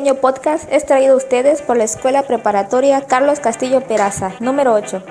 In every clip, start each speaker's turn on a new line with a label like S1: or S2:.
S1: pequeño podcast es traído a ustedes por la Escuela Preparatoria Carlos Castillo Peraza, número 8,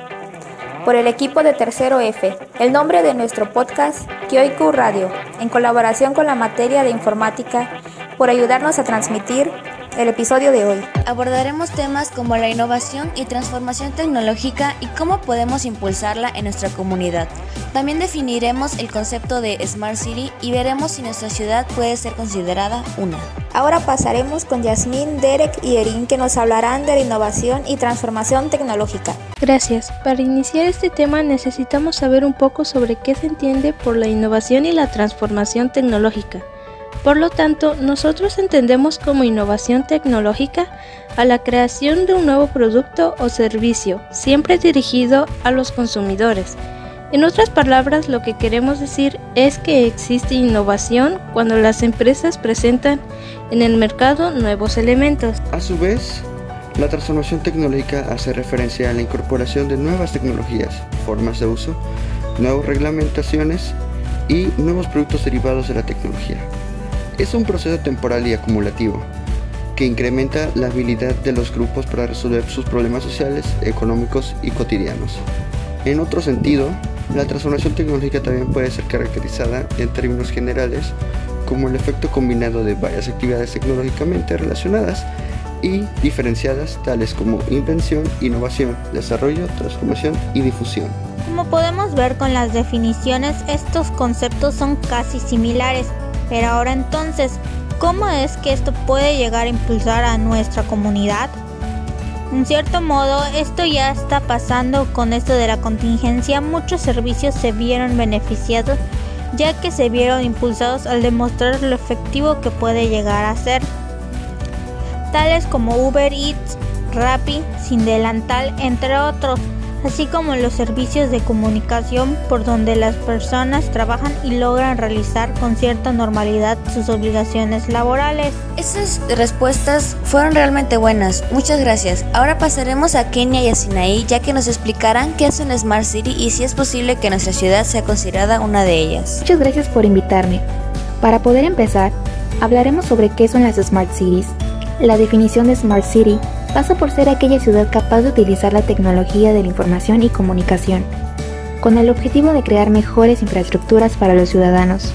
S1: por el equipo de Tercero F. El nombre de nuestro podcast, Kioiku Radio, en colaboración con la materia de informática, por ayudarnos a transmitir el episodio de hoy.
S2: Abordaremos temas como la innovación y transformación tecnológica y cómo podemos impulsarla en nuestra comunidad. También definiremos el concepto de Smart City y veremos si nuestra ciudad puede ser considerada una.
S1: Ahora pasaremos con Yasmín, Derek y Erin que nos hablarán de la innovación y transformación tecnológica.
S3: Gracias. Para iniciar este tema necesitamos saber un poco sobre qué se entiende por la innovación y la transformación tecnológica. Por lo tanto, nosotros entendemos como innovación tecnológica a la creación de un nuevo producto o servicio, siempre dirigido a los consumidores. En otras palabras, lo que queremos decir es que existe innovación cuando las empresas presentan en el mercado nuevos elementos.
S4: A su vez, la transformación tecnológica hace referencia a la incorporación de nuevas tecnologías, formas de uso, nuevas reglamentaciones y nuevos productos derivados de la tecnología. Es un proceso temporal y acumulativo que incrementa la habilidad de los grupos para resolver sus problemas sociales, económicos y cotidianos. En otro sentido, la transformación tecnológica también puede ser caracterizada en términos generales como el efecto combinado de varias actividades tecnológicamente relacionadas y diferenciadas tales como invención, innovación, desarrollo, transformación y difusión.
S5: Como podemos ver con las definiciones, estos conceptos son casi similares, pero ahora entonces, ¿cómo es que esto puede llegar a impulsar a nuestra comunidad? En cierto modo, esto ya está pasando con esto de la contingencia. Muchos servicios se vieron beneficiados ya que se vieron impulsados al demostrar lo efectivo que puede llegar a ser. Tales como Uber Eats, Rappi, Sin Delantal, entre otros así como los servicios de comunicación por donde las personas trabajan y logran realizar con cierta normalidad sus obligaciones laborales.
S2: Esas respuestas fueron realmente buenas, muchas gracias. Ahora pasaremos a Kenia y a Sinaí ya que nos explicarán qué es una Smart City y si es posible que nuestra ciudad sea considerada una de ellas.
S6: Muchas gracias por invitarme. Para poder empezar, hablaremos sobre qué son las Smart Cities. La definición de Smart City pasa por ser aquella ciudad capaz de utilizar la tecnología de la información y comunicación, con el objetivo de crear mejores infraestructuras para los ciudadanos,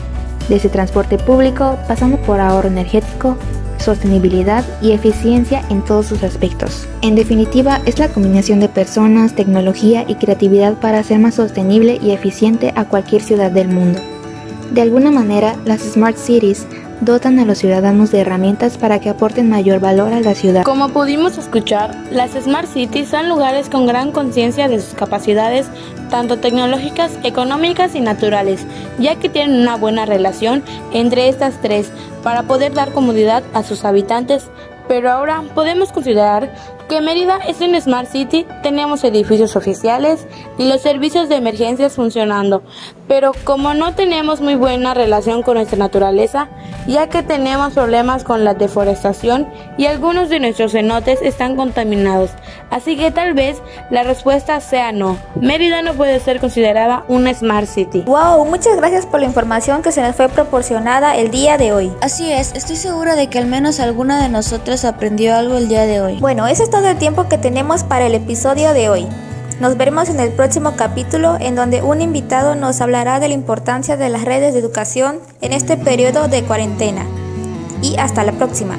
S6: desde transporte público, pasando por ahorro energético, sostenibilidad y eficiencia en todos sus aspectos. En definitiva, es la combinación de personas, tecnología y creatividad para hacer más sostenible y eficiente a cualquier ciudad del mundo. De alguna manera, las Smart Cities dotan a los ciudadanos de herramientas para que aporten mayor valor a la ciudad.
S3: Como pudimos escuchar, las Smart Cities son lugares con gran conciencia de sus capacidades, tanto tecnológicas, económicas y naturales, ya que tienen una buena relación entre estas tres para poder dar comodidad a sus habitantes. Pero ahora podemos considerar que Mérida es un Smart City, tenemos edificios oficiales y los servicios de emergencias funcionando, pero como no tenemos muy buena relación con nuestra naturaleza, ya que tenemos problemas con la deforestación y algunos de nuestros cenotes están contaminados. Así que tal vez la respuesta sea no. Mérida no puede ser considerada una Smart City.
S1: Wow, muchas gracias por la información que se nos fue proporcionada el día de hoy.
S2: Así es, estoy segura de que al menos alguna de nosotras aprendió algo el día de hoy.
S1: Bueno, eso es todo el tiempo que tenemos para el episodio de hoy. Nos veremos en el próximo capítulo en donde un invitado nos hablará de la importancia de las redes de educación en este periodo de cuarentena. Y hasta la próxima.